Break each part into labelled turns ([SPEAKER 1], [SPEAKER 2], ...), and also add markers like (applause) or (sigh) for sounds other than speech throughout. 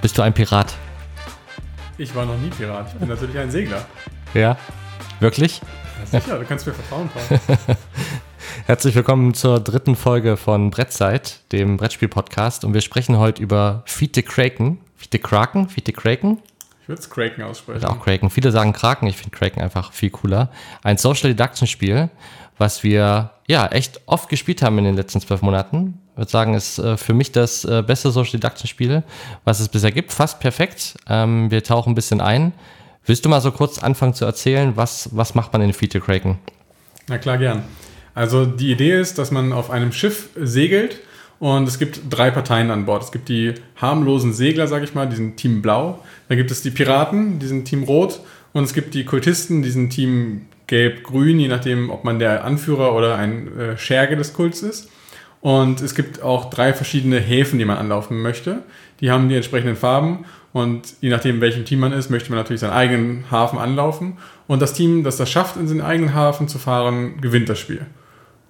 [SPEAKER 1] Bist du ein Pirat?
[SPEAKER 2] Ich war noch nie Pirat. Ich bin natürlich ein Segler.
[SPEAKER 1] Ja. Wirklich?
[SPEAKER 2] Ja, sicher, du kannst mir vertrauen, Paul. (laughs)
[SPEAKER 1] Herzlich willkommen zur dritten Folge von Brettzeit, dem Brettspiel-Podcast. Und wir sprechen heute über Feed the Kraken. Feed the Kraken? Feed the Kraken?
[SPEAKER 2] Ich würde es Kraken aussprechen.
[SPEAKER 1] Auch Kraken. Viele sagen Kraken. Ich finde Kraken einfach viel cooler. Ein Social Deduction Spiel, was wir ja echt oft gespielt haben in den letzten zwölf Monaten. Ich würde sagen, ist äh, für mich das äh, beste Social Deduction Spiel, was es bisher gibt. Fast perfekt. Ähm, wir tauchen ein bisschen ein. Willst du mal so kurz anfangen zu erzählen, was, was macht man in the Kraken?
[SPEAKER 2] Na klar, gern. Also die Idee ist, dass man auf einem Schiff segelt und es gibt drei Parteien an Bord. Es gibt die harmlosen Segler, sag ich mal, die sind Team Blau. Dann gibt es die Piraten, die sind Team Rot. Und es gibt die Kultisten, die sind Team Gelb-Grün, je nachdem, ob man der Anführer oder ein äh, Scherge des Kults ist. Und es gibt auch drei verschiedene Häfen, die man anlaufen möchte. Die haben die entsprechenden Farben. Und je nachdem, welchem Team man ist, möchte man natürlich seinen eigenen Hafen anlaufen. Und das Team, das das schafft, in seinen eigenen Hafen zu fahren, gewinnt das Spiel.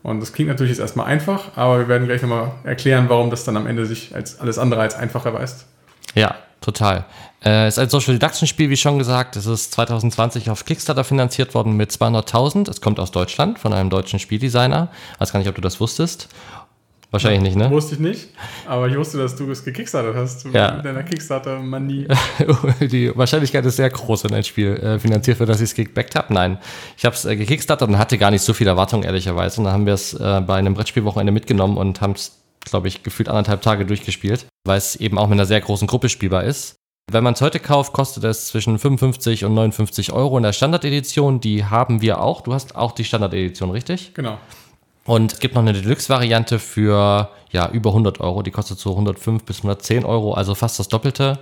[SPEAKER 2] Und das klingt natürlich jetzt erstmal einfach, aber wir werden gleich nochmal erklären, warum das dann am Ende sich als alles andere als einfach erweist.
[SPEAKER 1] Ja, total. Äh, es ist ein Social Deduction Spiel, wie schon gesagt. Es ist 2020 auf Kickstarter finanziert worden mit 200.000. Es kommt aus Deutschland von einem deutschen Spieldesigner. Ich weiß gar nicht, ob du das wusstest. Wahrscheinlich nicht, ne?
[SPEAKER 2] Wusste ich nicht, aber ich wusste, dass du es gekickstartet hast.
[SPEAKER 1] Ja.
[SPEAKER 2] Mit deiner Kickstarter-Manie. (laughs)
[SPEAKER 1] Die Wahrscheinlichkeit ist sehr groß, wenn ein Spiel äh, finanziert wird, dass ich es gebackt habe. Nein, ich habe es äh, gekickstartet und hatte gar nicht so viel Erwartung, ehrlicherweise. Und dann haben wir es äh, bei einem Brettspielwochenende mitgenommen und haben es, glaube ich, gefühlt anderthalb Tage durchgespielt, weil es eben auch mit einer sehr großen Gruppe spielbar ist. Wenn man es heute kauft, kostet es zwischen 55 und 59 Euro in der Standardedition. Die haben wir auch. Du hast auch die Standardedition, richtig?
[SPEAKER 2] Genau.
[SPEAKER 1] Und es gibt noch eine Deluxe-Variante für ja, über 100 Euro. Die kostet so 105 bis 110 Euro, also fast das Doppelte.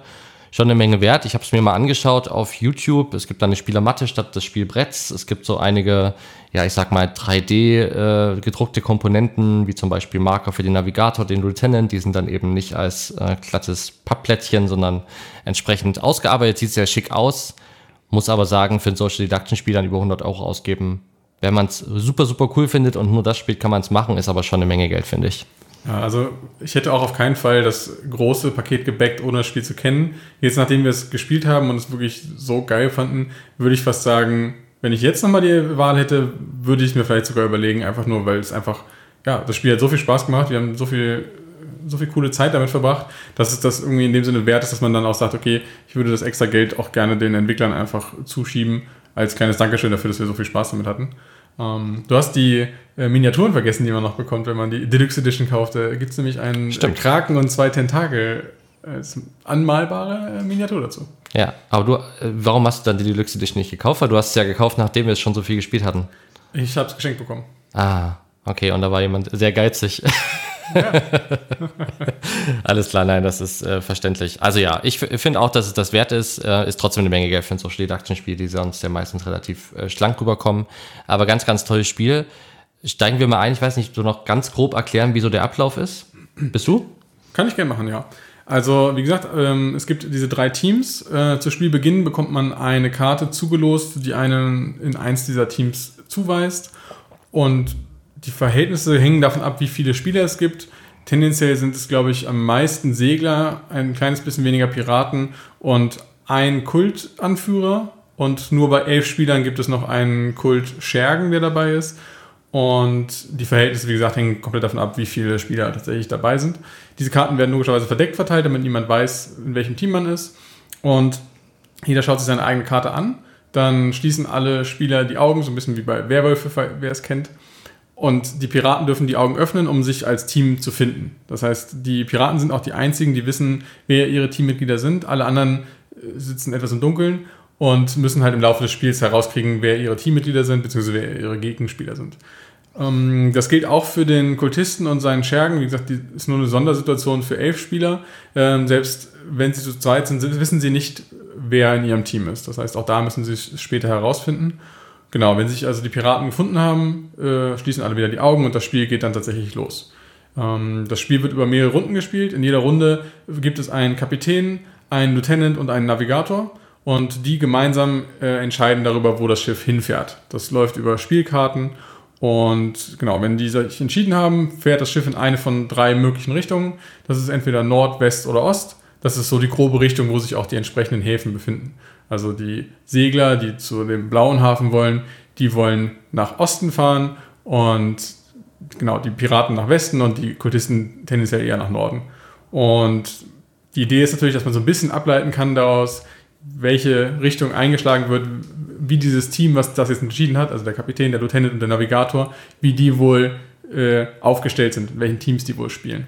[SPEAKER 1] Schon eine Menge wert. Ich habe es mir mal angeschaut auf YouTube. Es gibt da eine Spielermatte statt des Spielbretts. Es gibt so einige, ja, ich sag mal 3D äh, gedruckte Komponenten, wie zum Beispiel Marker für den Navigator, den Lieutenant. Die sind dann eben nicht als äh, glattes Pappplättchen, sondern entsprechend ausgearbeitet. Sieht sehr schick aus. Muss aber sagen, für ein Social Deduction Spiel dann über 100 Euro ausgeben, wenn man es super, super cool findet und nur das spielt, kann man es machen, ist aber schon eine Menge Geld, finde ich.
[SPEAKER 2] Ja, also ich hätte auch auf keinen Fall das große Paket gebackt, ohne das Spiel zu kennen. Jetzt, nachdem wir es gespielt haben und es wirklich so geil fanden, würde ich fast sagen, wenn ich jetzt nochmal die Wahl hätte, würde ich mir vielleicht sogar überlegen, einfach nur, weil es einfach, ja, das Spiel hat so viel Spaß gemacht, wir haben so viel, so viel coole Zeit damit verbracht, dass es das irgendwie in dem Sinne wert ist, dass man dann auch sagt, okay, ich würde das extra Geld auch gerne den Entwicklern einfach zuschieben, als kleines Dankeschön dafür, dass wir so viel Spaß damit hatten. Ähm, du hast die äh, Miniaturen vergessen, die man noch bekommt, wenn man die Deluxe Edition kauft. Da gibt es nämlich einen
[SPEAKER 1] Stimmt.
[SPEAKER 2] Kraken und zwei Tentakel als anmalbare äh, Miniatur dazu.
[SPEAKER 1] Ja, aber du, äh, warum hast du dann die Deluxe Edition nicht gekauft? Weil du hast es ja gekauft, nachdem wir es schon so viel gespielt hatten.
[SPEAKER 2] Ich habe es geschenkt bekommen.
[SPEAKER 1] Ah, okay, und da war jemand sehr geizig. (laughs) (laughs) Alles klar, nein, das ist äh, verständlich. Also ja, ich finde auch, dass es das wert ist. Äh, ist trotzdem eine Menge Geld für ein Social Deduction Spiel, die sonst ja meistens relativ äh, schlank rüberkommen. Aber ganz, ganz tolles Spiel. Steigen wir mal ein. Ich weiß nicht, du noch ganz grob erklären, wieso der Ablauf ist. Bist du?
[SPEAKER 2] Kann ich gerne machen, ja. Also, wie gesagt, ähm, es gibt diese drei Teams. Äh, zu Spielbeginn bekommt man eine Karte zugelost, die einen in eins dieser Teams zuweist. Und die Verhältnisse hängen davon ab, wie viele Spieler es gibt. Tendenziell sind es, glaube ich, am meisten Segler, ein kleines bisschen weniger Piraten und ein Kultanführer. Und nur bei elf Spielern gibt es noch einen Kult Schergen, der dabei ist. Und die Verhältnisse, wie gesagt, hängen komplett davon ab, wie viele Spieler tatsächlich dabei sind. Diese Karten werden logischerweise verdeckt verteilt, damit niemand weiß, in welchem Team man ist. Und jeder schaut sich seine eigene Karte an. Dann schließen alle Spieler die Augen, so ein bisschen wie bei Werwölfe, wer es kennt. Und die Piraten dürfen die Augen öffnen, um sich als Team zu finden. Das heißt, die Piraten sind auch die einzigen, die wissen, wer ihre Teammitglieder sind. Alle anderen äh, sitzen etwas im Dunkeln und müssen halt im Laufe des Spiels herauskriegen, wer ihre Teammitglieder sind, beziehungsweise wer ihre Gegenspieler sind. Ähm, das gilt auch für den Kultisten und seinen Schergen. Wie gesagt, die ist nur eine Sondersituation für elf Spieler. Ähm, selbst wenn sie zu zweit sind, wissen sie nicht, wer in ihrem Team ist. Das heißt, auch da müssen sie es später herausfinden. Genau, wenn sich also die Piraten gefunden haben, äh, schließen alle wieder die Augen und das Spiel geht dann tatsächlich los. Ähm, das Spiel wird über mehrere Runden gespielt. In jeder Runde gibt es einen Kapitän, einen Lieutenant und einen Navigator. Und die gemeinsam äh, entscheiden darüber, wo das Schiff hinfährt. Das läuft über Spielkarten. Und genau, wenn die sich entschieden haben, fährt das Schiff in eine von drei möglichen Richtungen. Das ist entweder Nord, West oder Ost. das ist so die grobe Richtung, wo sich auch die entsprechenden Häfen befinden. Also die Segler, die zu dem blauen Hafen wollen, die wollen nach Osten fahren und genau die Piraten nach Westen und die Kultisten tendenziell eher nach Norden. Und die Idee ist natürlich, dass man so ein bisschen ableiten kann daraus, welche Richtung eingeschlagen wird, wie dieses Team, was das jetzt entschieden hat, also der Kapitän, der Lieutenant und der Navigator, wie die wohl äh, aufgestellt sind, in welchen Teams die wohl spielen.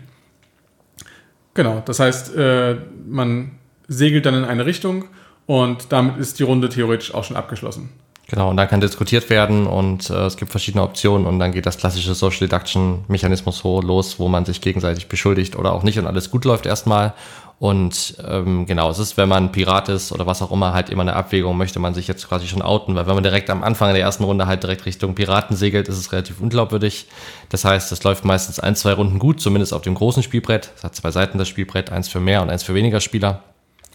[SPEAKER 2] Genau, das heißt, äh, man segelt dann in eine Richtung und damit ist die Runde theoretisch auch schon abgeschlossen.
[SPEAKER 1] Genau, und dann kann diskutiert werden und äh, es gibt verschiedene Optionen und dann geht das klassische Social Deduction Mechanismus los, wo man sich gegenseitig beschuldigt oder auch nicht und alles gut läuft erstmal. Und ähm, genau, es ist, wenn man Pirat ist oder was auch immer, halt immer eine Abwägung, möchte man sich jetzt quasi schon outen, weil wenn man direkt am Anfang der ersten Runde halt direkt Richtung Piraten segelt, ist es relativ unglaubwürdig. Das heißt, es läuft meistens ein, zwei Runden gut, zumindest auf dem großen Spielbrett. Es hat zwei Seiten das Spielbrett, eins für mehr und eins für weniger Spieler.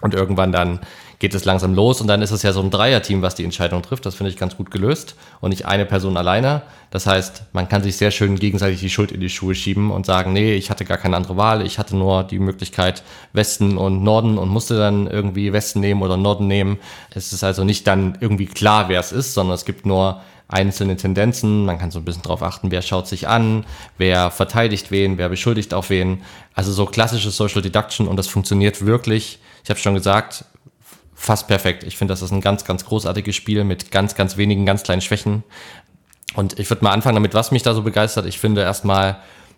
[SPEAKER 1] Und irgendwann dann geht es langsam los und dann ist es ja so ein Dreierteam, was die Entscheidung trifft. Das finde ich ganz gut gelöst und nicht eine Person alleine. Das heißt, man kann sich sehr schön gegenseitig die Schuld in die Schuhe schieben und sagen, nee, ich hatte gar keine andere Wahl. Ich hatte nur die Möglichkeit Westen und Norden und musste dann irgendwie Westen nehmen oder Norden nehmen. Es ist also nicht dann irgendwie klar, wer es ist, sondern es gibt nur einzelne Tendenzen. Man kann so ein bisschen drauf achten, wer schaut sich an, wer verteidigt wen, wer beschuldigt auf wen. Also so klassisches Social Deduction und das funktioniert wirklich. Ich habe schon gesagt, fast perfekt. Ich finde, das ist ein ganz, ganz großartiges Spiel mit ganz, ganz wenigen, ganz kleinen Schwächen. Und ich würde mal anfangen damit, was mich da so begeistert. Ich finde erstmal,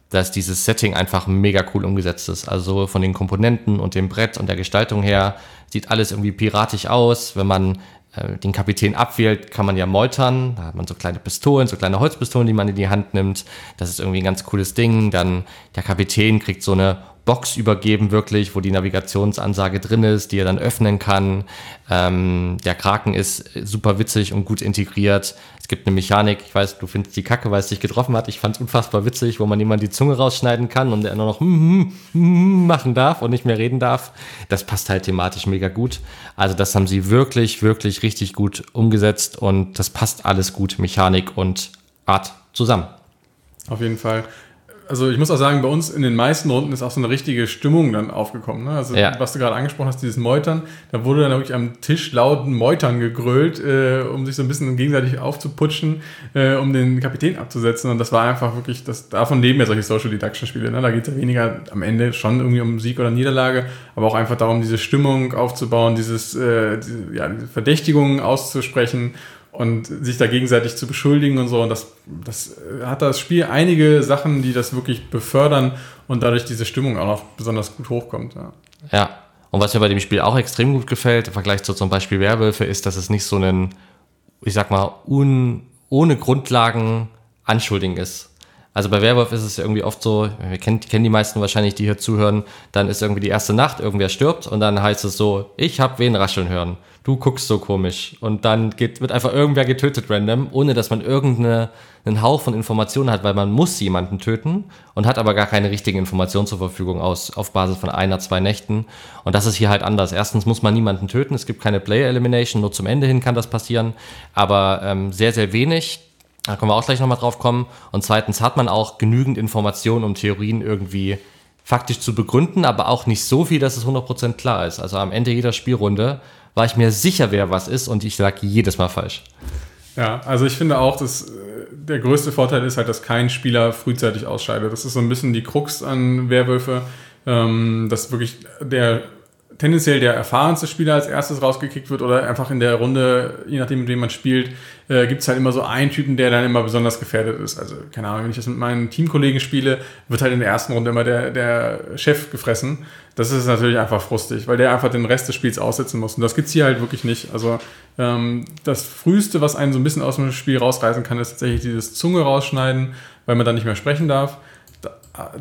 [SPEAKER 1] dass dieses Setting einfach mega cool umgesetzt ist. Also von den Komponenten und dem Brett und der Gestaltung her sieht alles irgendwie piratisch aus. Wenn man äh, den Kapitän abwählt, kann man ja meutern. Da hat man so kleine Pistolen, so kleine Holzpistolen, die man in die Hand nimmt. Das ist irgendwie ein ganz cooles Ding. Dann der Kapitän kriegt so eine Box übergeben, wirklich, wo die Navigationsansage drin ist, die er dann öffnen kann. Ähm, der Kraken ist super witzig und gut integriert. Es gibt eine Mechanik, ich weiß, du findest die Kacke, weil es dich getroffen hat. Ich fand es unfassbar witzig, wo man jemand die Zunge rausschneiden kann und er nur noch hm, hm, machen darf und nicht mehr reden darf. Das passt halt thematisch mega gut. Also das haben sie wirklich, wirklich richtig gut umgesetzt und das passt alles gut, Mechanik und Art zusammen.
[SPEAKER 2] Auf jeden Fall also ich muss auch sagen, bei uns in den meisten Runden ist auch so eine richtige Stimmung dann aufgekommen. Ne? Also ja. was du gerade angesprochen hast, dieses Meutern, da wurde dann wirklich am Tisch laut Meutern gegrölt, äh, um sich so ein bisschen gegenseitig aufzuputschen, äh, um den Kapitän abzusetzen. Und das war einfach wirklich, das, davon leben ja solche Social Deduction Spiele. Ne? Da geht es ja weniger am Ende schon irgendwie um Sieg oder Niederlage, aber auch einfach darum, diese Stimmung aufzubauen, dieses, äh, diese, ja, diese Verdächtigungen auszusprechen und sich da gegenseitig zu beschuldigen und so. Und das, das hat das Spiel einige Sachen, die das wirklich befördern und dadurch diese Stimmung auch noch besonders gut hochkommt. Ja.
[SPEAKER 1] ja. Und was mir bei dem Spiel auch extrem gut gefällt, im Vergleich zu zum Beispiel Werwölfe, ist, dass es nicht so ein, ich sag mal, un, ohne Grundlagen Anschuldigen ist. Also bei Werwolf ist es irgendwie oft so, wir kennen, kennen die meisten wahrscheinlich, die hier zuhören, dann ist irgendwie die erste Nacht, irgendwer stirbt und dann heißt es so, ich hab wen rascheln hören du guckst so komisch. Und dann geht, wird einfach irgendwer getötet random, ohne dass man irgendeinen Hauch von Informationen hat, weil man muss jemanden töten und hat aber gar keine richtigen Informationen zur Verfügung aus, auf Basis von einer, zwei Nächten. Und das ist hier halt anders. Erstens muss man niemanden töten, es gibt keine Player Elimination, nur zum Ende hin kann das passieren, aber ähm, sehr, sehr wenig. Da können wir auch gleich nochmal drauf kommen. Und zweitens hat man auch genügend Informationen, um Theorien irgendwie faktisch zu begründen, aber auch nicht so viel, dass es 100% klar ist. Also am Ende jeder Spielrunde war ich mir sicher, wer was ist und ich lag jedes Mal falsch.
[SPEAKER 2] Ja, also ich finde auch, dass äh, der größte Vorteil ist halt, dass kein Spieler frühzeitig ausscheidet. Das ist so ein bisschen die Krux an Werwölfe, ähm, dass wirklich der tendenziell der erfahrenste Spieler als erstes rausgekickt wird oder einfach in der Runde, je nachdem, mit wem man spielt, äh, gibt es halt immer so einen Typen, der dann immer besonders gefährdet ist. Also, keine Ahnung, wenn ich das mit meinen Teamkollegen spiele, wird halt in der ersten Runde immer der, der Chef gefressen. Das ist natürlich einfach frustig, weil der einfach den Rest des Spiels aussetzen muss. Und das gibt's hier halt wirklich nicht. Also, ähm, das Früheste, was einen so ein bisschen aus dem Spiel rausreißen kann, ist tatsächlich dieses Zunge rausschneiden, weil man dann nicht mehr sprechen darf. Da,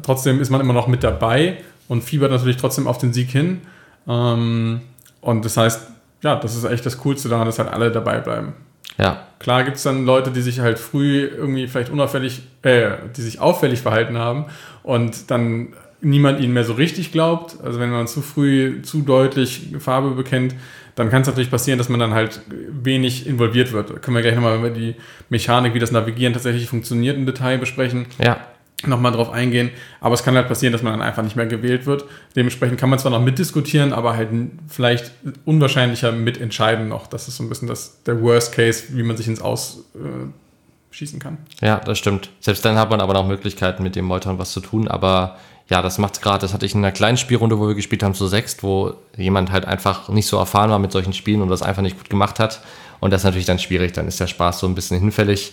[SPEAKER 2] trotzdem ist man immer noch mit dabei und fiebert natürlich trotzdem auf den Sieg hin. Ähm, und das heißt, ja, das ist echt das Coolste daran, dass halt alle dabei bleiben.
[SPEAKER 1] Ja.
[SPEAKER 2] Klar gibt es dann Leute, die sich halt früh irgendwie vielleicht unauffällig, äh, die sich auffällig verhalten haben und dann niemand ihnen mehr so richtig glaubt. Also wenn man zu früh zu deutlich Farbe bekennt, dann kann es natürlich passieren, dass man dann halt wenig involviert wird. Da können wir gleich nochmal über die Mechanik, wie das Navigieren tatsächlich funktioniert, im Detail besprechen.
[SPEAKER 1] Ja.
[SPEAKER 2] Nochmal drauf eingehen. Aber es kann halt passieren, dass man dann einfach nicht mehr gewählt wird. Dementsprechend kann man zwar noch mitdiskutieren, aber halt vielleicht unwahrscheinlicher mitentscheiden noch. Das ist so ein bisschen das, der Worst Case, wie man sich ins Aus äh, schießen kann.
[SPEAKER 1] Ja, das stimmt. Selbst dann hat man aber noch Möglichkeiten, mit dem Meutern was zu tun. Aber ja, das macht gerade, das hatte ich in einer kleinen Spielrunde, wo wir gespielt haben, zu sechst, wo jemand halt einfach nicht so erfahren war mit solchen Spielen und das einfach nicht gut gemacht hat. Und das ist natürlich dann schwierig, dann ist der Spaß so ein bisschen hinfällig.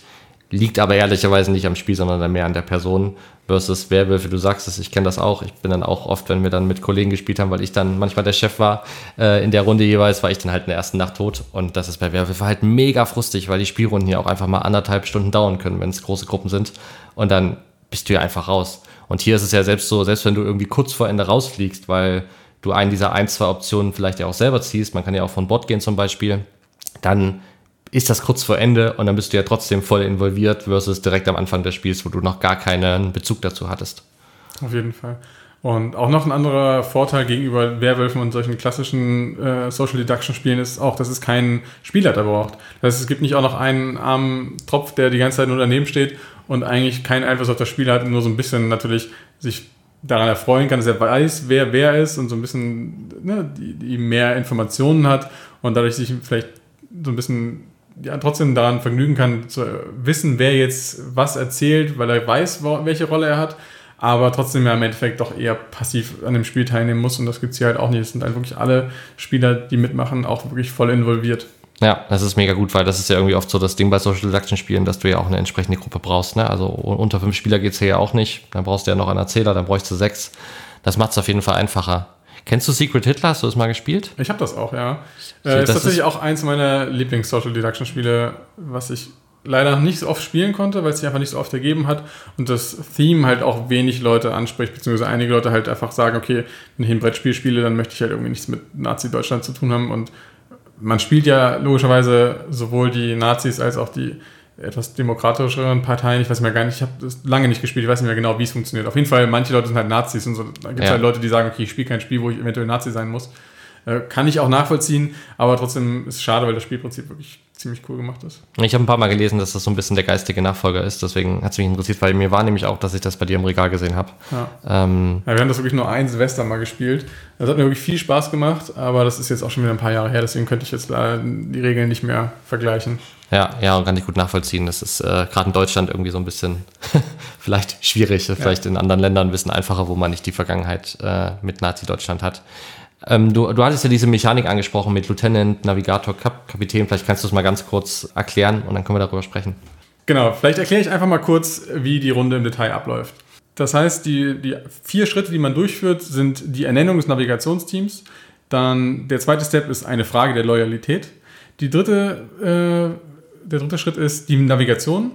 [SPEAKER 1] Liegt aber ehrlicherweise nicht am Spiel, sondern mehr an der Person versus Werwölfe. Du sagst es, ich kenne das auch. Ich bin dann auch oft, wenn wir dann mit Kollegen gespielt haben, weil ich dann manchmal der Chef war, äh, in der Runde jeweils, war ich dann halt in der ersten Nacht tot. Und das ist bei Werwölfe halt mega frustig, weil die Spielrunden hier auch einfach mal anderthalb Stunden dauern können, wenn es große Gruppen sind. Und dann bist du ja einfach raus. Und hier ist es ja selbst so, selbst wenn du irgendwie kurz vor Ende rausfliegst, weil du einen dieser ein, zwei Optionen vielleicht ja auch selber ziehst, man kann ja auch von Bord gehen zum Beispiel, dann ist das kurz vor Ende und dann bist du ja trotzdem voll involviert versus direkt am Anfang des Spiels, wo du noch gar keinen Bezug dazu hattest.
[SPEAKER 2] Auf jeden Fall. Und auch noch ein anderer Vorteil gegenüber Werwölfen und solchen klassischen äh, Social Deduction Spielen ist auch, dass es keinen Spielleiter braucht. Das heißt, es gibt nicht auch noch einen armen Tropf, der die ganze Zeit nur daneben steht und eigentlich keinen Einfluss auf das Spiel hat, nur so ein bisschen natürlich sich daran erfreuen kann, dass er weiß, wer wer ist und so ein bisschen ne, die, die mehr Informationen hat und dadurch sich vielleicht so ein bisschen ja, trotzdem daran vergnügen kann, zu wissen, wer jetzt was erzählt, weil er weiß, welche Rolle er hat, aber trotzdem ja im Endeffekt doch eher passiv an dem Spiel teilnehmen muss und das gibt es hier halt auch nicht. Es sind halt wirklich alle Spieler, die mitmachen, auch wirklich voll involviert.
[SPEAKER 1] Ja, das ist mega gut, weil das ist ja irgendwie oft so das Ding bei Social Deduction Spielen, dass du ja auch eine entsprechende Gruppe brauchst. Ne? Also unter fünf Spieler geht es hier ja auch nicht. Dann brauchst du ja noch einen Erzähler, dann bräuchst du sechs. Das macht es auf jeden Fall einfacher. Kennst du Secret Hitler? Hast du das mal gespielt?
[SPEAKER 2] Ich habe das auch, ja. Äh, ist tatsächlich ist auch eins meiner Lieblings-Social Deduction Spiele, was ich leider nicht so oft spielen konnte, weil es sich einfach nicht so oft ergeben hat und das Theme halt auch wenig Leute anspricht, beziehungsweise einige Leute halt einfach sagen, okay, wenn ich ein Brettspiel spiele, dann möchte ich halt irgendwie nichts mit Nazi-Deutschland zu tun haben und man spielt ja logischerweise sowohl die Nazis als auch die etwas demokratischeren Parteien. Ich weiß mir gar nicht, ich habe das lange nicht gespielt, ich weiß nicht mehr genau, wie es funktioniert. Auf jeden Fall, manche Leute sind halt Nazis und so. Da gibt es ja. halt Leute, die sagen, okay, ich spiele kein Spiel, wo ich eventuell Nazi sein muss. Äh, kann ich auch nachvollziehen, aber trotzdem ist es schade, weil das Spielprinzip wirklich ziemlich cool gemacht ist.
[SPEAKER 1] Ich habe ein paar Mal gelesen, dass das so ein bisschen der geistige Nachfolger ist, deswegen hat es mich interessiert, weil mir war nämlich auch, dass ich das bei dir im Regal gesehen habe.
[SPEAKER 2] Ja. Ähm, ja, wir haben das wirklich nur ein Silvester mal gespielt. Das hat mir wirklich viel Spaß gemacht, aber das ist jetzt auch schon wieder ein paar Jahre her, deswegen könnte ich jetzt die Regeln nicht mehr vergleichen.
[SPEAKER 1] Ja, ja, und kann ich gut nachvollziehen. Das ist äh, gerade in Deutschland irgendwie so ein bisschen (laughs) vielleicht schwierig, vielleicht ja. in anderen Ländern ein bisschen einfacher, wo man nicht die Vergangenheit äh, mit Nazi-Deutschland hat. Ähm, du, du hattest ja diese Mechanik angesprochen mit Lieutenant, Navigator, Kap Kapitän. Vielleicht kannst du es mal ganz kurz erklären und dann können wir darüber sprechen.
[SPEAKER 2] Genau, vielleicht erkläre ich einfach mal kurz, wie die Runde im Detail abläuft. Das heißt, die, die vier Schritte, die man durchführt, sind die Ernennung des Navigationsteams. Dann der zweite Step ist eine Frage der Loyalität. Die dritte, äh, der dritte Schritt ist die Navigation.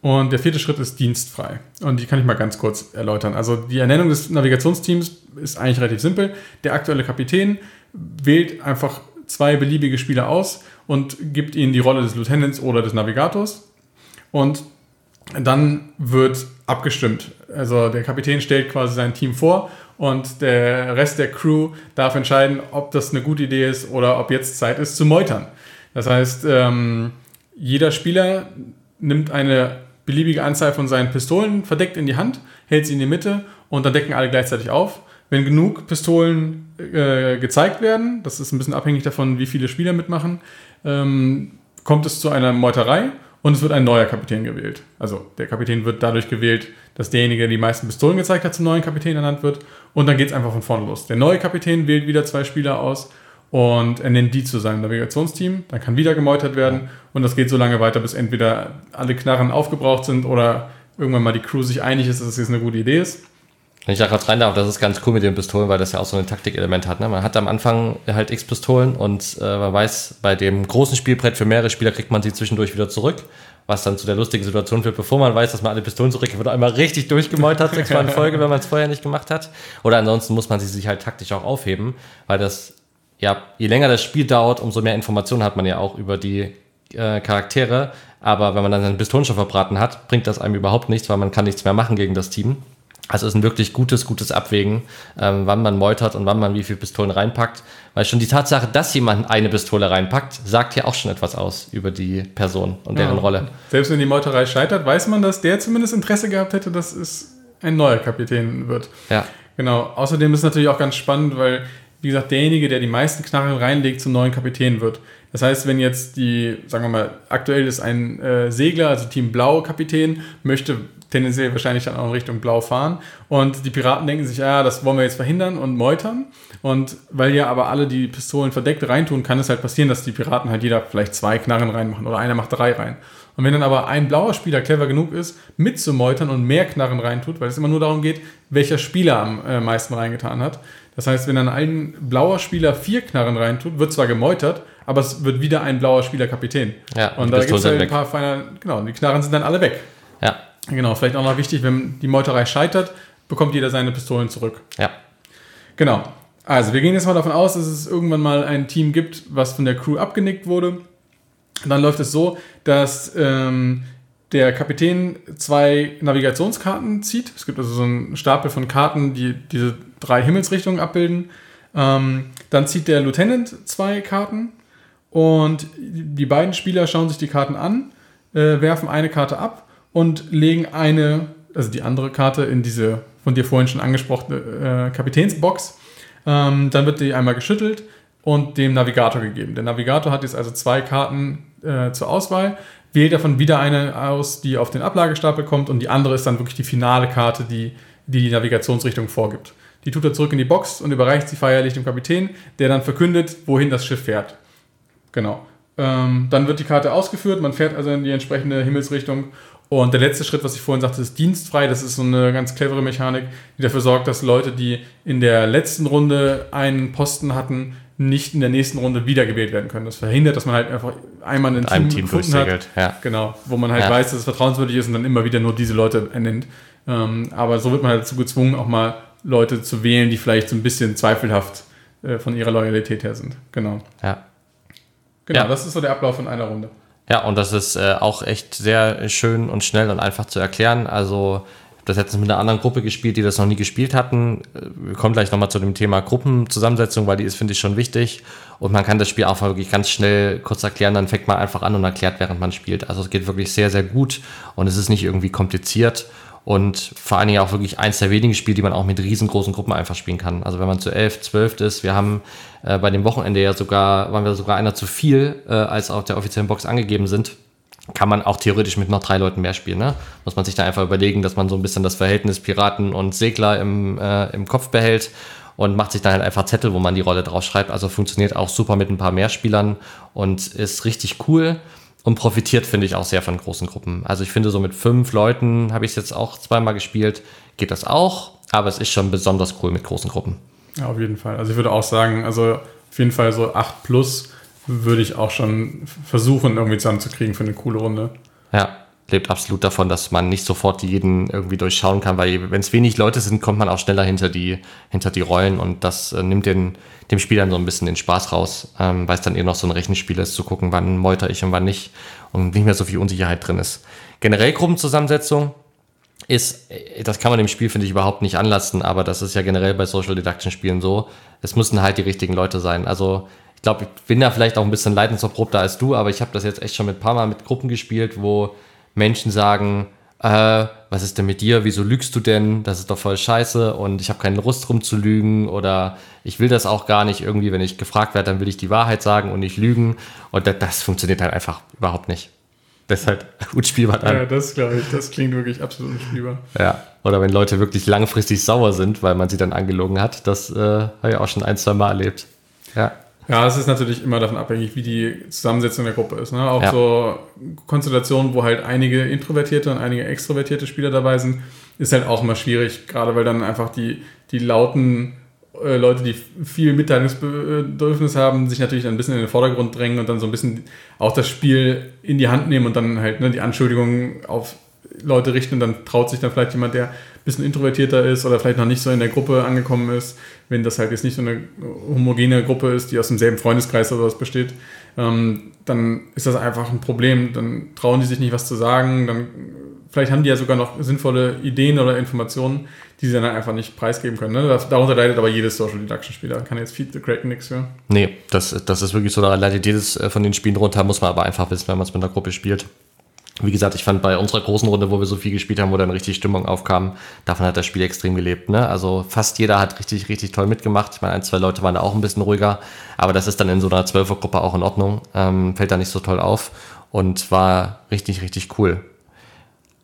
[SPEAKER 2] Und der vierte Schritt ist dienstfrei. Und die kann ich mal ganz kurz erläutern. Also die Ernennung des Navigationsteams ist eigentlich relativ simpel. Der aktuelle Kapitän wählt einfach zwei beliebige Spieler aus und gibt ihnen die Rolle des Lieutenants oder des Navigators. Und dann wird abgestimmt. Also der Kapitän stellt quasi sein Team vor und der Rest der Crew darf entscheiden, ob das eine gute Idee ist oder ob jetzt Zeit ist zu meutern. Das heißt, ähm, jeder Spieler nimmt eine beliebige Anzahl von seinen Pistolen verdeckt in die Hand, hält sie in die Mitte und dann decken alle gleichzeitig auf. Wenn genug Pistolen äh, gezeigt werden, das ist ein bisschen abhängig davon, wie viele Spieler mitmachen, ähm, kommt es zu einer Meuterei und es wird ein neuer Kapitän gewählt. Also der Kapitän wird dadurch gewählt, dass derjenige, der die meisten Pistolen gezeigt hat, zum neuen Kapitän ernannt wird und dann geht es einfach von vorne los. Der neue Kapitän wählt wieder zwei Spieler aus und er nennt die zu seinem Navigationsteam. Dann kann wieder gemeutert werden und das geht so lange weiter, bis entweder alle Knarren aufgebraucht sind oder irgendwann mal die Crew sich einig ist, dass das jetzt eine gute Idee ist.
[SPEAKER 1] Wenn ich da gerade rein darf, das ist ganz cool mit den Pistolen, weil das ja auch so ein Taktikelement hat. Ne? Man hat am Anfang halt x Pistolen und äh, man weiß, bei dem großen Spielbrett für mehrere Spieler kriegt man sie zwischendurch wieder zurück, was dann zu der lustigen Situation führt, bevor man weiß, dass man alle Pistolen zurück wird, einmal richtig durchgemeutert, sechsmal in Folge, wenn man es vorher nicht gemacht hat. Oder ansonsten muss man sie sich halt taktisch auch aufheben, weil das ja, je länger das Spiel dauert, umso mehr Informationen hat man ja auch über die äh, Charaktere. Aber wenn man dann seinen Pistolen schon verbraten hat, bringt das einem überhaupt nichts, weil man kann nichts mehr machen gegen das Team. Also es ist ein wirklich gutes, gutes Abwägen, ähm, wann man meutert und wann man wie viele Pistolen reinpackt. Weil schon die Tatsache, dass jemand eine Pistole reinpackt, sagt ja auch schon etwas aus über die Person und deren ja. Rolle.
[SPEAKER 2] Selbst wenn die Meuterei scheitert, weiß man, dass der zumindest Interesse gehabt hätte, dass es ein neuer Kapitän wird.
[SPEAKER 1] Ja.
[SPEAKER 2] Genau. Außerdem ist es natürlich auch ganz spannend, weil, wie gesagt, derjenige, der die meisten Knarren reinlegt, zum neuen Kapitän wird. Das heißt, wenn jetzt die, sagen wir mal, aktuell ist ein äh, Segler, also Team Blau Kapitän, möchte tendenziell wahrscheinlich dann auch in Richtung Blau fahren. Und die Piraten denken sich, ja, das wollen wir jetzt verhindern und meutern. Und weil ja aber alle die Pistolen verdeckt reintun, kann es halt passieren, dass die Piraten halt jeder vielleicht zwei Knarren reinmachen oder einer macht drei rein. Und wenn dann aber ein blauer Spieler clever genug ist, mitzumeutern und mehr Knarren reintut, weil es immer nur darum geht, welcher Spieler am äh, meisten reingetan hat. Das heißt, wenn dann ein blauer Spieler vier Knarren reintut, wird zwar gemeutert, aber es wird wieder ein blauer Spieler Kapitän.
[SPEAKER 1] Ja,
[SPEAKER 2] und da gibt es halt ein paar feiner, genau, die Knarren sind dann alle weg.
[SPEAKER 1] Ja.
[SPEAKER 2] Genau, vielleicht auch noch wichtig, wenn die Meuterei scheitert, bekommt jeder seine Pistolen zurück.
[SPEAKER 1] Ja.
[SPEAKER 2] Genau. Also, wir gehen jetzt mal davon aus, dass es irgendwann mal ein Team gibt, was von der Crew abgenickt wurde dann läuft es so, dass ähm, der Kapitän zwei Navigationskarten zieht. Es gibt also so einen Stapel von Karten, die diese drei Himmelsrichtungen abbilden. Ähm, dann zieht der Lieutenant zwei Karten und die beiden Spieler schauen sich die Karten an, äh, werfen eine Karte ab und legen eine, also die andere Karte in diese von dir vorhin schon angesprochene äh, Kapitänsbox. Ähm, dann wird die einmal geschüttelt und dem Navigator gegeben. Der Navigator hat jetzt also zwei Karten äh, zur Auswahl, wählt davon wieder eine aus, die auf den Ablagestapel kommt und die andere ist dann wirklich die finale Karte, die die, die Navigationsrichtung vorgibt. Die tut er zurück in die Box und überreicht sie feierlich dem Kapitän, der dann verkündet, wohin das Schiff fährt. Genau. Ähm, dann wird die Karte ausgeführt, man fährt also in die entsprechende Himmelsrichtung. Und der letzte Schritt, was ich vorhin sagte, ist dienstfrei. Das ist so eine ganz clevere Mechanik, die dafür sorgt, dass Leute, die in der letzten Runde einen Posten hatten, nicht in der nächsten Runde wiedergewählt werden können. Das verhindert, dass man halt einfach einmal ein
[SPEAKER 1] Team, Team gefunden hat,
[SPEAKER 2] ja. genau, wo man halt ja. weiß, dass es vertrauenswürdig ist und dann immer wieder nur diese Leute ernennt. Ähm, aber so wird man halt dazu gezwungen, auch mal Leute zu wählen, die vielleicht so ein bisschen zweifelhaft äh, von ihrer Loyalität her sind. Genau.
[SPEAKER 1] Ja.
[SPEAKER 2] Genau, ja. das ist so der Ablauf von einer Runde.
[SPEAKER 1] Ja, und das ist äh, auch echt sehr schön und schnell und einfach zu erklären. Also das letztens mit einer anderen Gruppe gespielt, die das noch nie gespielt hatten. Wir kommen gleich nochmal zu dem Thema Gruppenzusammensetzung, weil die ist, finde ich, schon wichtig. Und man kann das Spiel auch wirklich ganz schnell kurz erklären, dann fängt man einfach an und erklärt, während man spielt. Also es geht wirklich sehr, sehr gut und es ist nicht irgendwie kompliziert. Und vor allen Dingen auch wirklich eins der wenigen Spiele, die man auch mit riesengroßen Gruppen einfach spielen kann. Also wenn man zu elf, zwölf ist, wir haben äh, bei dem Wochenende ja sogar, waren wir sogar einer zu viel, äh, als auf der offiziellen Box angegeben sind kann man auch theoretisch mit noch drei Leuten mehr spielen. Ne? Muss man sich da einfach überlegen, dass man so ein bisschen das Verhältnis Piraten und Segler im, äh, im Kopf behält und macht sich dann halt einfach Zettel, wo man die Rolle drauf schreibt. Also funktioniert auch super mit ein paar mehr Spielern und ist richtig cool und profitiert, finde ich, auch sehr von großen Gruppen. Also ich finde, so mit fünf Leuten habe ich es jetzt auch zweimal gespielt, geht das auch, aber es ist schon besonders cool mit großen Gruppen.
[SPEAKER 2] Ja, auf jeden Fall. Also ich würde auch sagen, also auf jeden Fall so 8 plus würde ich auch schon versuchen, irgendwie zusammenzukriegen für eine coole Runde.
[SPEAKER 1] Ja, lebt absolut davon, dass man nicht sofort jeden irgendwie durchschauen kann, weil wenn es wenig Leute sind, kommt man auch schneller hinter die, hinter die Rollen und das äh, nimmt den, dem Spiel dann so ein bisschen den Spaß raus, ähm, weil es dann eher noch so ein Rechenspiel ist, zu gucken, wann meuter ich und wann nicht und nicht mehr so viel Unsicherheit drin ist. Generell Gruppenzusammensetzung ist, äh, das kann man dem Spiel, finde ich, überhaupt nicht anlassen, aber das ist ja generell bei Social Deduction Spielen so, es müssen halt die richtigen Leute sein. Also ich glaube, ich bin da vielleicht auch ein bisschen leidensverprobter als du, aber ich habe das jetzt echt schon mit ein paar Mal mit Gruppen gespielt, wo Menschen sagen, äh, was ist denn mit dir? Wieso lügst du denn? Das ist doch voll scheiße und ich habe keine Lust drum zu lügen oder ich will das auch gar nicht irgendwie, wenn ich gefragt werde, dann will ich die Wahrheit sagen und nicht lügen und das, das funktioniert halt einfach überhaupt nicht. Das ist halt unspielbar
[SPEAKER 2] dann. Ja, das glaube ich, das klingt wirklich absolut unspielbar.
[SPEAKER 1] Ja, oder wenn Leute wirklich langfristig sauer sind, weil man sie dann angelogen hat, das äh, habe ich auch schon ein, zwei Mal erlebt. Ja.
[SPEAKER 2] Ja, es ist natürlich immer davon abhängig, wie die Zusammensetzung der Gruppe ist. Ne? Auch ja. so Konstellationen, wo halt einige introvertierte und einige extrovertierte Spieler dabei sind, ist halt auch immer schwierig, gerade weil dann einfach die, die lauten Leute, die viel Mitteilungsbedürfnis haben, sich natürlich ein bisschen in den Vordergrund drängen und dann so ein bisschen auch das Spiel in die Hand nehmen und dann halt ne, die Anschuldigungen auf Leute richten und dann traut sich dann vielleicht jemand, der ein bisschen introvertierter ist oder vielleicht noch nicht so in der Gruppe angekommen ist, wenn das halt jetzt nicht so eine homogene Gruppe ist, die aus demselben Freundeskreis oder was besteht, ähm, dann ist das einfach ein Problem. Dann trauen die sich nicht, was zu sagen. Dann vielleicht haben die ja sogar noch sinnvolle Ideen oder Informationen, die sie dann einfach nicht preisgeben können. Ne? Darunter leidet aber jedes Social Deduction Spieler. Kann jetzt Feed the Kraken nichts für.
[SPEAKER 1] Nee, das, das ist wirklich so, da leidet jedes äh, von den Spielen runter, muss man aber einfach wissen, wenn man es mit einer Gruppe spielt. wie gesagt, ich fand bei unserer großen Runde, wo wir so viel gespielt haben, wo dann richtig Stimmung aufkam, davon hat das Spiel extrem gelebt. Ne? Also fast jeder hat richtig, richtig toll mitgemacht. Ich meine, ein, zwei Leute waren da auch ein bisschen ruhiger, aber das ist dann in so einer Zwölfergruppe auch in Ordnung. Ähm, fällt da nicht so toll auf und war richtig, richtig cool.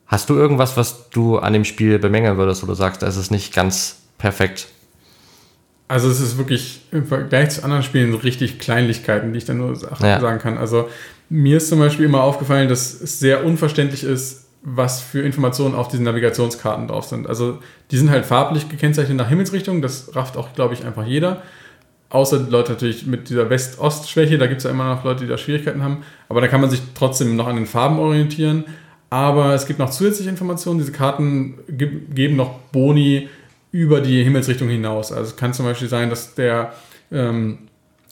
[SPEAKER 1] Hast du irgendwas, was du an dem Spiel bemängeln würdest, wo du sagst, es ist nicht ganz perfekt?
[SPEAKER 2] Also es ist wirklich im Vergleich zu anderen Spielen so richtig Kleinlichkeiten, die ich dann nur ja. sagen kann. Also mir ist zum Beispiel immer aufgefallen, dass es sehr unverständlich ist, was für Informationen auf diesen Navigationskarten drauf sind. Also die sind halt farblich gekennzeichnet nach Himmelsrichtung, das rafft auch, glaube ich, einfach jeder. Außer die Leute natürlich mit dieser West-Ost-Schwäche, da gibt es ja immer noch Leute, die da Schwierigkeiten haben. Aber da kann man sich trotzdem noch an den Farben orientieren. Aber es gibt noch zusätzliche Informationen. Diese Karten geben noch Boni über die Himmelsrichtung hinaus. Also es kann zum Beispiel sein, dass der ähm,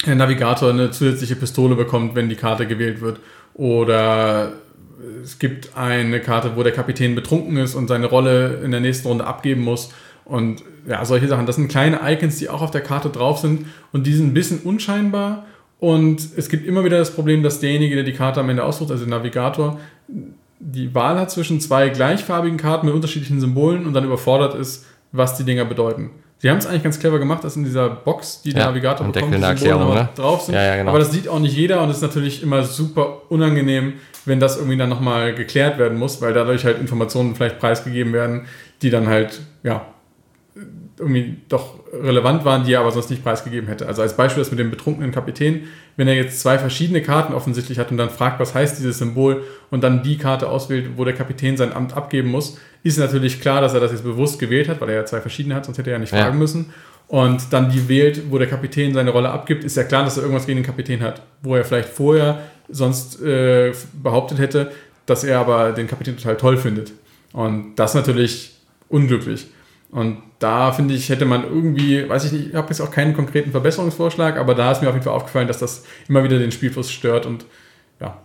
[SPEAKER 2] der Navigator eine zusätzliche Pistole bekommt, wenn die Karte gewählt wird. Oder es gibt eine Karte, wo der Kapitän betrunken ist und seine Rolle in der nächsten Runde abgeben muss. Und ja, solche Sachen. Das sind kleine Icons, die auch auf der Karte drauf sind und die sind ein bisschen unscheinbar. Und es gibt immer wieder das Problem, dass derjenige, der die Karte am Ende aussucht, also der Navigator, die Wahl hat zwischen zwei gleichfarbigen Karten mit unterschiedlichen Symbolen und dann überfordert ist, was die Dinger bedeuten. Sie haben es eigentlich ganz clever gemacht, dass in dieser Box, die der Navigator
[SPEAKER 1] bekommt, die Symbole
[SPEAKER 2] ne? drauf sind.
[SPEAKER 1] Ja, ja, genau.
[SPEAKER 2] Aber das sieht auch nicht jeder und ist natürlich immer super unangenehm, wenn das irgendwie dann nochmal geklärt werden muss, weil dadurch halt Informationen vielleicht preisgegeben werden, die dann halt, ja, irgendwie doch relevant waren, die er aber sonst nicht preisgegeben hätte. Also als Beispiel das mit dem betrunkenen Kapitän, wenn er jetzt zwei verschiedene Karten offensichtlich hat und dann fragt, was heißt dieses Symbol und dann die Karte auswählt, wo der Kapitän sein Amt abgeben muss, ist natürlich klar, dass er das jetzt bewusst gewählt hat, weil er ja zwei verschiedene hat, sonst hätte er ja nicht fragen müssen. Und dann die wählt, wo der Kapitän seine Rolle abgibt, ist ja klar, dass er irgendwas gegen den Kapitän hat, wo er vielleicht vorher sonst äh, behauptet hätte, dass er aber den Kapitän total toll findet. Und das natürlich unglücklich. Und da finde ich, hätte man irgendwie, weiß ich nicht, ich habe jetzt auch keinen konkreten Verbesserungsvorschlag, aber da ist mir auf jeden Fall aufgefallen, dass das immer wieder den Spielfluss stört und ja.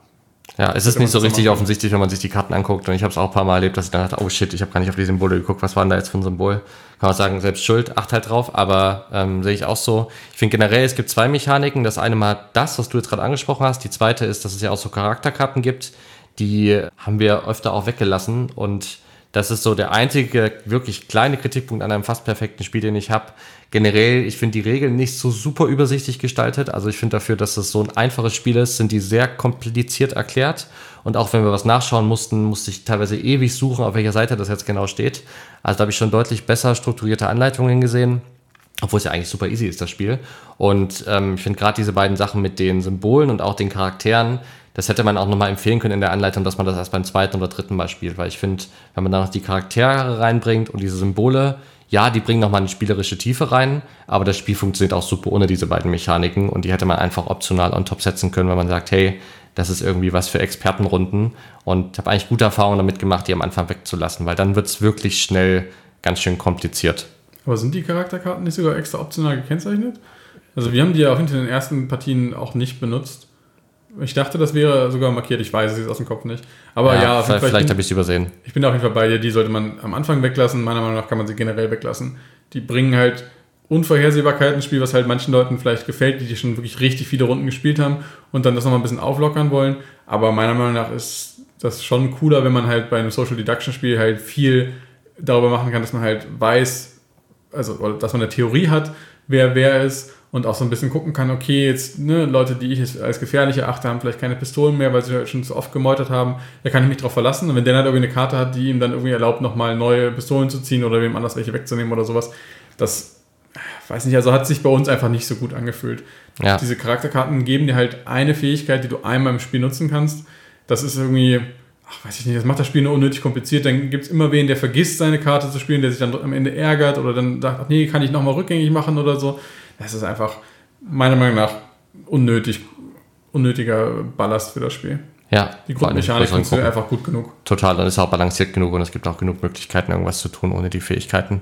[SPEAKER 1] Ja, es ist nicht so richtig offensichtlich, wenn man sich die Karten anguckt. Und ich habe es auch ein paar Mal erlebt, dass ich dann dachte, oh shit, ich habe gar nicht auf die Symbole geguckt. Was war denn da jetzt für ein Symbol? Kann man sagen, selbst schuld, acht halt drauf, aber ähm, sehe ich auch so. Ich finde generell, es gibt zwei Mechaniken. Das eine mal das, was du jetzt gerade angesprochen hast. Die zweite ist, dass es ja auch so Charakterkarten gibt. Die haben wir öfter auch weggelassen und das ist so der einzige wirklich kleine Kritikpunkt an einem fast perfekten Spiel, den ich habe. Generell, ich finde die Regeln nicht so super übersichtlich gestaltet. Also ich finde dafür, dass es so ein einfaches Spiel ist, sind die sehr kompliziert erklärt. Und auch wenn wir was nachschauen mussten, musste ich teilweise ewig suchen, auf welcher Seite das jetzt genau steht. Also da habe ich schon deutlich besser strukturierte Anleitungen gesehen. Obwohl es ja eigentlich super easy ist, das Spiel. Und ähm, ich finde gerade diese beiden Sachen mit den Symbolen und auch den Charakteren, das hätte man auch nochmal empfehlen können in der Anleitung, dass man das erst beim zweiten oder dritten Mal spielt, weil ich finde, wenn man da noch die Charaktere reinbringt und diese Symbole, ja, die bringen nochmal eine spielerische Tiefe rein, aber das Spiel funktioniert auch super ohne diese beiden Mechaniken und die hätte man einfach optional on top setzen können, wenn man sagt, hey, das ist irgendwie was für Expertenrunden und habe eigentlich gute Erfahrungen damit gemacht, die am Anfang wegzulassen, weil dann wird es wirklich schnell ganz schön kompliziert.
[SPEAKER 2] Aber sind die Charakterkarten nicht sogar extra optional gekennzeichnet? Also wir haben die ja auch hinter den ersten Partien auch nicht benutzt. Ich dachte, das wäre sogar markiert. Ich weiß es jetzt aus dem Kopf nicht. Aber ja, ja
[SPEAKER 1] vielleicht, vielleicht habe ich es übersehen.
[SPEAKER 2] Ich bin auf jeden Fall bei dir. Die sollte man am Anfang weglassen. Meiner Meinung nach kann man sie generell weglassen. Die bringen halt Unvorhersehbarkeit ins Spiel, was halt manchen Leuten vielleicht gefällt, die, die schon wirklich richtig viele Runden gespielt haben und dann das nochmal ein bisschen auflockern wollen. Aber meiner Meinung nach ist das schon cooler, wenn man halt bei einem Social Deduction Spiel halt viel darüber machen kann, dass man halt weiß, also dass man eine Theorie hat, wer wer ist und auch so ein bisschen gucken kann, okay, jetzt ne, Leute, die ich als gefährlich erachte, haben vielleicht keine Pistolen mehr, weil sie schon zu oft gemeutert haben, da kann ich mich drauf verlassen. Und wenn der halt irgendwie eine Karte hat, die ihm dann irgendwie erlaubt, nochmal neue Pistolen zu ziehen oder wem anders welche wegzunehmen oder sowas, das weiß nicht, also hat sich bei uns einfach nicht so gut angefühlt. Ja. Diese Charakterkarten geben dir halt eine Fähigkeit, die du einmal im Spiel nutzen kannst. Das ist irgendwie, ach, weiß ich nicht, das macht das Spiel nur unnötig kompliziert. Dann gibt es immer wen, der vergisst, seine Karte zu spielen, der sich dann am Ende ärgert oder dann sagt, ach nee, kann ich nochmal rückgängig machen oder so. Das ist einfach meiner Meinung nach unnötig, unnötiger Ballast für das Spiel.
[SPEAKER 1] Ja,
[SPEAKER 2] die Grundmechanik funktioniert einfach gut genug.
[SPEAKER 1] Total, dann ist es auch balanciert genug und es gibt auch genug Möglichkeiten, irgendwas zu tun ohne die Fähigkeiten.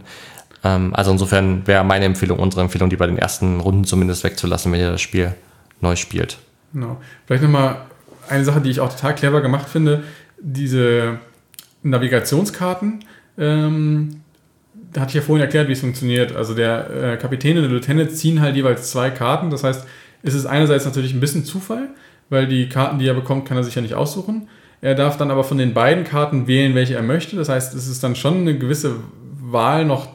[SPEAKER 1] Ähm, also insofern wäre meine Empfehlung, unsere Empfehlung, die bei den ersten Runden zumindest wegzulassen, wenn ihr das Spiel neu spielt.
[SPEAKER 2] Genau. Vielleicht nochmal eine Sache, die ich auch total clever gemacht finde, diese Navigationskarten. Ähm, da hatte ich ja vorhin erklärt, wie es funktioniert. Also der äh, Kapitän und der Lieutenant ziehen halt jeweils zwei Karten. Das heißt, es ist einerseits natürlich ein bisschen Zufall, weil die Karten, die er bekommt, kann er sich ja nicht aussuchen. Er darf dann aber von den beiden Karten wählen, welche er möchte. Das heißt, es ist dann schon eine gewisse Wahl noch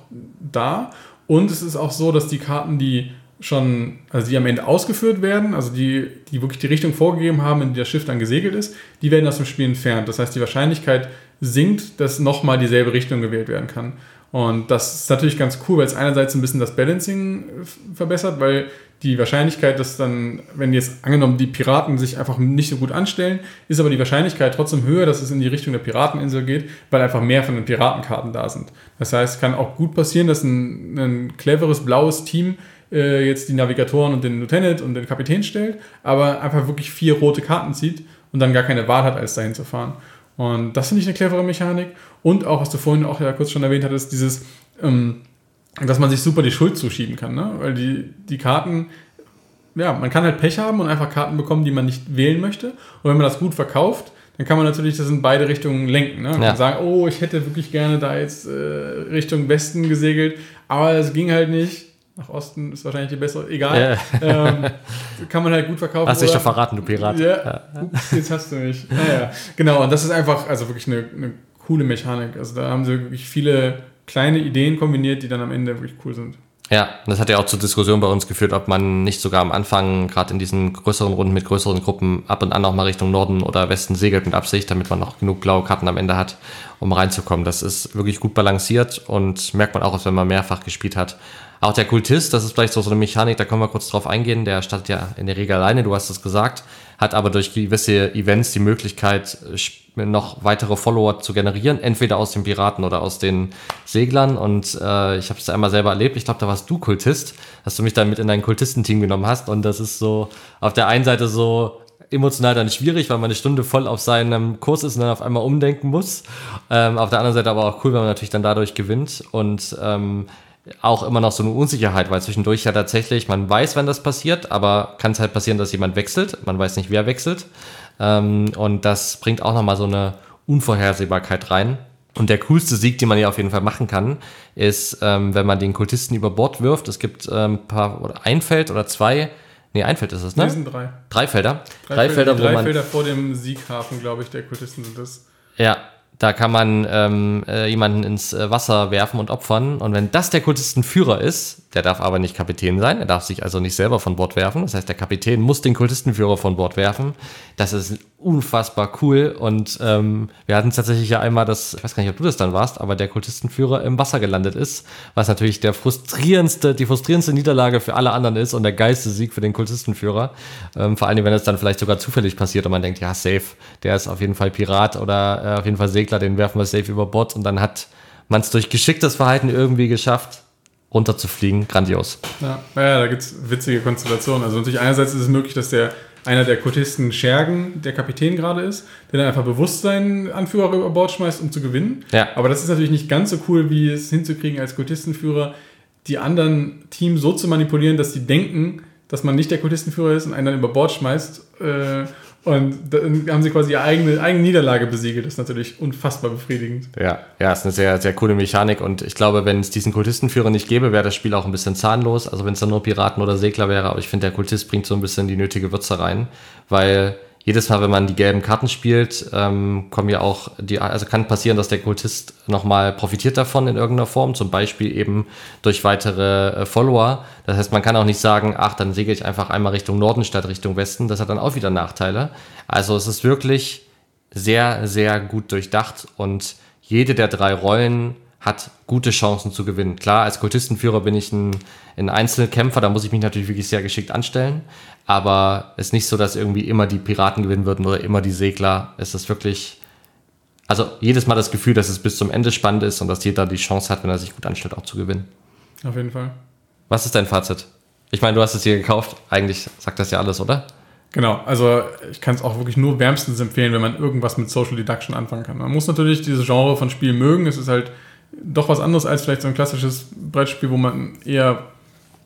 [SPEAKER 2] da. Und es ist auch so, dass die Karten, die schon, also die am Ende ausgeführt werden, also die, die wirklich die Richtung vorgegeben haben, in die das Schiff dann gesegelt ist, die werden aus dem Spiel entfernt. Das heißt, die Wahrscheinlichkeit sinkt, dass nochmal dieselbe Richtung gewählt werden kann. Und das ist natürlich ganz cool, weil es einerseits ein bisschen das Balancing verbessert, weil die Wahrscheinlichkeit, dass dann, wenn jetzt angenommen die Piraten sich einfach nicht so gut anstellen, ist aber die Wahrscheinlichkeit trotzdem höher, dass es in die Richtung der Pirateninsel geht, weil einfach mehr von den Piratenkarten da sind. Das heißt, es kann auch gut passieren, dass ein, ein cleveres blaues Team äh, jetzt die Navigatoren und den Lieutenant und den Kapitän stellt, aber einfach wirklich vier rote Karten zieht und dann gar keine Wahl hat, als dahin zu fahren. Und das finde ich eine clevere Mechanik. Und auch, was du vorhin auch ja kurz schon erwähnt hattest, dieses, ähm, dass man sich super die Schuld zuschieben kann. Ne? Weil die, die Karten, ja, man kann halt Pech haben und einfach Karten bekommen, die man nicht wählen möchte. Und wenn man das gut verkauft, dann kann man natürlich das in beide Richtungen lenken. Ne? Man ja. kann sagen, oh, ich hätte wirklich gerne da jetzt äh, Richtung Westen gesegelt, aber es ging halt nicht nach Osten ist wahrscheinlich die bessere, egal. Ja. Ähm, kann man halt gut verkaufen.
[SPEAKER 1] Hast dich doch verraten, du Pirat. Ja,
[SPEAKER 2] ja. Ups, jetzt hast du mich. Naja, genau, und das ist einfach, also wirklich eine, eine coole Mechanik. Also da haben sie wirklich viele kleine Ideen kombiniert, die dann am Ende wirklich cool sind.
[SPEAKER 1] Ja, das hat ja auch zur Diskussion bei uns geführt, ob man nicht sogar am Anfang, gerade in diesen größeren Runden mit größeren Gruppen, ab und an auch mal Richtung Norden oder Westen segelt mit Absicht, damit man noch genug blaue Karten am Ende hat, um reinzukommen. Das ist wirklich gut balanciert und merkt man auch, wenn man mehrfach gespielt hat. Auch der Kultist, das ist vielleicht so, so eine Mechanik, da können wir kurz drauf eingehen, der startet ja in der Regel alleine, du hast es gesagt, hat aber durch gewisse Events die Möglichkeit, noch weitere Follower zu generieren, entweder aus den Piraten oder aus den Seglern. Und äh, ich habe es einmal selber erlebt. Ich glaube, da warst du Kultist, dass du mich dann mit in dein Kultistenteam genommen hast. Und das ist so auf der einen Seite so emotional dann schwierig, weil man eine Stunde voll auf seinem Kurs ist und dann auf einmal umdenken muss. Ähm, auf der anderen Seite aber auch cool, weil man natürlich dann dadurch gewinnt. Und ähm, auch immer noch so eine Unsicherheit, weil zwischendurch ja tatsächlich, man weiß, wenn das passiert, aber kann es halt passieren, dass jemand wechselt. Man weiß nicht, wer wechselt. Ähm, und das bringt auch nochmal so eine Unvorhersehbarkeit rein. Und der coolste Sieg, den man ja auf jeden Fall machen kann, ist, ähm, wenn man den Kultisten über Bord wirft. Es gibt ähm, ein paar, oder ein Feld oder zwei, Nee, ein Feld ist es, ne?
[SPEAKER 2] Nee, sind drei.
[SPEAKER 1] Drei Felder.
[SPEAKER 2] Drei, drei Felder, Felder, wo drei man. Felder vor dem Sieghafen, glaube ich, der Kultisten sind das.
[SPEAKER 1] Ja, da kann man ähm, äh, jemanden ins äh, Wasser werfen und opfern. Und wenn das der Kultistenführer ist, der darf aber nicht Kapitän sein, er darf sich also nicht selber von Bord werfen. Das heißt, der Kapitän muss den Kultistenführer von Bord werfen. Das ist unfassbar cool. Und ähm, wir hatten tatsächlich ja einmal das, ich weiß gar nicht, ob du das dann warst, aber der Kultistenführer im Wasser gelandet ist, was natürlich der frustrierendste, die frustrierendste Niederlage für alle anderen ist und der geilste Sieg für den Kultistenführer. Ähm, vor allem, wenn es dann vielleicht sogar zufällig passiert und man denkt, ja, safe, der ist auf jeden Fall Pirat oder äh, auf jeden Fall Segler, den werfen wir safe über Bord und dann hat man es durch geschicktes Verhalten irgendwie geschafft, runterzufliegen. Grandios.
[SPEAKER 2] Ja, ja da gibt es witzige Konstellationen. Also natürlich einerseits ist es möglich, dass der einer der Kultisten Schergen der Kapitän gerade ist, der dann einfach bewusst seinen Anführer über Bord schmeißt, um zu gewinnen. Ja. Aber das ist natürlich nicht ganz so cool, wie es hinzukriegen, als Kultistenführer die anderen Teams so zu manipulieren, dass sie denken, dass man nicht der Kultistenführer ist und einen dann über Bord schmeißt. Äh, und dann haben sie quasi ihre eigene, eigene Niederlage besiegelt. Das ist natürlich unfassbar befriedigend.
[SPEAKER 1] Ja, ja, ist eine sehr, sehr coole Mechanik. Und ich glaube, wenn es diesen Kultistenführer nicht gäbe, wäre das Spiel auch ein bisschen zahnlos. Also wenn es dann nur Piraten oder Segler wäre. Aber ich finde, der Kultist bringt so ein bisschen die nötige Würze rein. Weil jedes Mal, wenn man die gelben Karten spielt, ähm, kommen ja auch die, also kann passieren, dass der Kultist nochmal profitiert davon in irgendeiner Form, zum Beispiel eben durch weitere äh, Follower. Das heißt, man kann auch nicht sagen, ach, dann segel ich einfach einmal Richtung Norden statt Richtung Westen. Das hat dann auch wieder Nachteile. Also es ist wirklich sehr, sehr gut durchdacht und jede der drei Rollen hat gute Chancen zu gewinnen. Klar, als Kultistenführer bin ich ein, ein Einzelkämpfer, da muss ich mich natürlich wirklich sehr geschickt anstellen. Aber es ist nicht so, dass irgendwie immer die Piraten gewinnen würden oder immer die Segler. Es ist wirklich, also jedes Mal das Gefühl, dass es bis zum Ende spannend ist und dass jeder die Chance hat, wenn er sich gut anstellt, auch zu gewinnen.
[SPEAKER 2] Auf jeden Fall.
[SPEAKER 1] Was ist dein Fazit? Ich meine, du hast es hier gekauft. Eigentlich sagt das ja alles, oder?
[SPEAKER 2] Genau, also ich kann es auch wirklich nur wärmstens empfehlen, wenn man irgendwas mit Social Deduction anfangen kann. Man muss natürlich dieses Genre von Spiel mögen. Es ist halt doch was anderes als vielleicht so ein klassisches Brettspiel, wo man eher,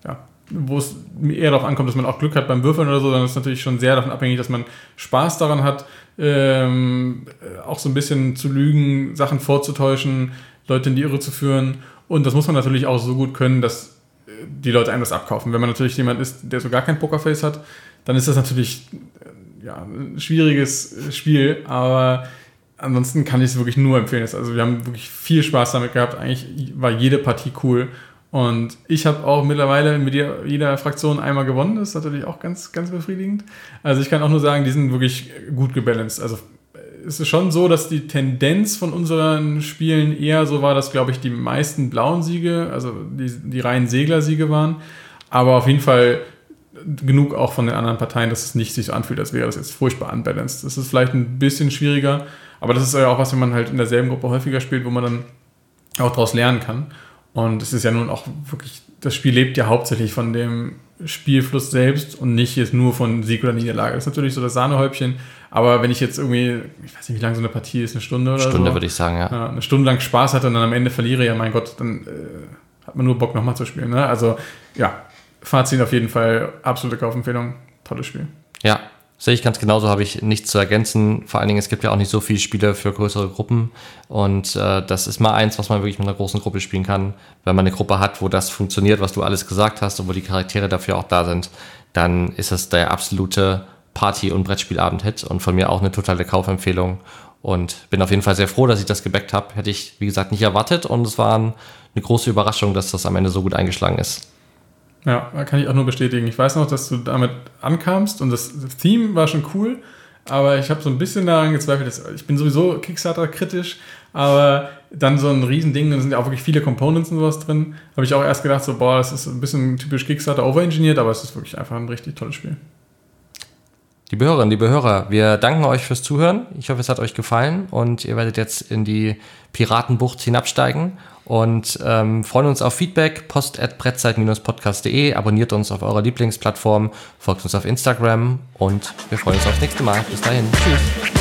[SPEAKER 2] ja, wo es eher darauf ankommt, dass man auch Glück hat beim Würfeln oder so, ist es natürlich schon sehr davon abhängig, dass man Spaß daran hat, ähm, auch so ein bisschen zu lügen, Sachen vorzutäuschen, Leute in die Irre zu führen. Und das muss man natürlich auch so gut können, dass äh, die Leute einem das abkaufen. Wenn man natürlich jemand ist, der so gar kein Pokerface hat, dann ist das natürlich ja, ein schwieriges Spiel, aber ansonsten kann ich es wirklich nur empfehlen. Also wir haben wirklich viel Spaß damit gehabt. Eigentlich war jede Partie cool. Und ich habe auch mittlerweile mit jeder Fraktion einmal gewonnen. Das ist natürlich auch ganz, ganz befriedigend. Also ich kann auch nur sagen, die sind wirklich gut gebalanced. Also es ist schon so, dass die Tendenz von unseren Spielen eher so war, dass, glaube ich, die meisten blauen Siege, also die, die reinen Seglersiege waren. Aber auf jeden Fall genug auch von den anderen Parteien, dass es nicht sich so anfühlt, als wäre das jetzt furchtbar unbalanced. Das ist vielleicht ein bisschen schwieriger, aber das ist ja auch was, wenn man halt in derselben Gruppe häufiger spielt, wo man dann auch daraus lernen kann. Und es ist ja nun auch wirklich, das Spiel lebt ja hauptsächlich von dem Spielfluss selbst und nicht jetzt nur von Sieg oder Niederlage. Das ist natürlich so das Sahnehäubchen, aber wenn ich jetzt irgendwie, ich weiß nicht, wie lange so eine Partie ist, eine Stunde oder
[SPEAKER 1] Stunde
[SPEAKER 2] so.
[SPEAKER 1] würde ich sagen, ja.
[SPEAKER 2] ja. Eine Stunde lang Spaß hatte und dann am Ende verliere, ja mein Gott, dann äh, hat man nur Bock nochmal zu spielen. Ne? Also ja, Fazit auf jeden Fall, absolute Kaufempfehlung, tolles Spiel.
[SPEAKER 1] Ja, sehe ich ganz genauso, habe ich nichts zu ergänzen. Vor allen Dingen, es gibt ja auch nicht so viele Spiele für größere Gruppen. Und äh, das ist mal eins, was man wirklich mit einer großen Gruppe spielen kann. Wenn man eine Gruppe hat, wo das funktioniert, was du alles gesagt hast und wo die Charaktere dafür auch da sind, dann ist es der absolute Party- und Brettspielabend-Hit und von mir auch eine totale Kaufempfehlung. Und bin auf jeden Fall sehr froh, dass ich das gebackt habe. Hätte ich, wie gesagt, nicht erwartet und es war eine große Überraschung, dass das am Ende so gut eingeschlagen ist.
[SPEAKER 2] Ja, kann ich auch nur bestätigen. Ich weiß noch, dass du damit ankamst und das, Theme war schon cool, aber ich habe so ein bisschen daran gezweifelt. Dass, ich bin sowieso Kickstarter kritisch, aber dann so ein Riesending, da sind ja auch wirklich viele Components und sowas drin. Habe ich auch erst gedacht, so, boah, das ist ein bisschen typisch Kickstarter overengineert, aber es ist wirklich einfach ein richtig tolles Spiel.
[SPEAKER 1] Liebe Hörerinnen, liebe Hörer, wir danken euch fürs Zuhören. Ich hoffe, es hat euch gefallen und ihr werdet jetzt in die Piratenbucht hinabsteigen und ähm, freuen uns auf Feedback. Post at brettzeit-podcast.de. Abonniert uns auf eurer Lieblingsplattform, folgt uns auf Instagram und wir freuen uns aufs nächste Mal. Bis dahin. Tschüss.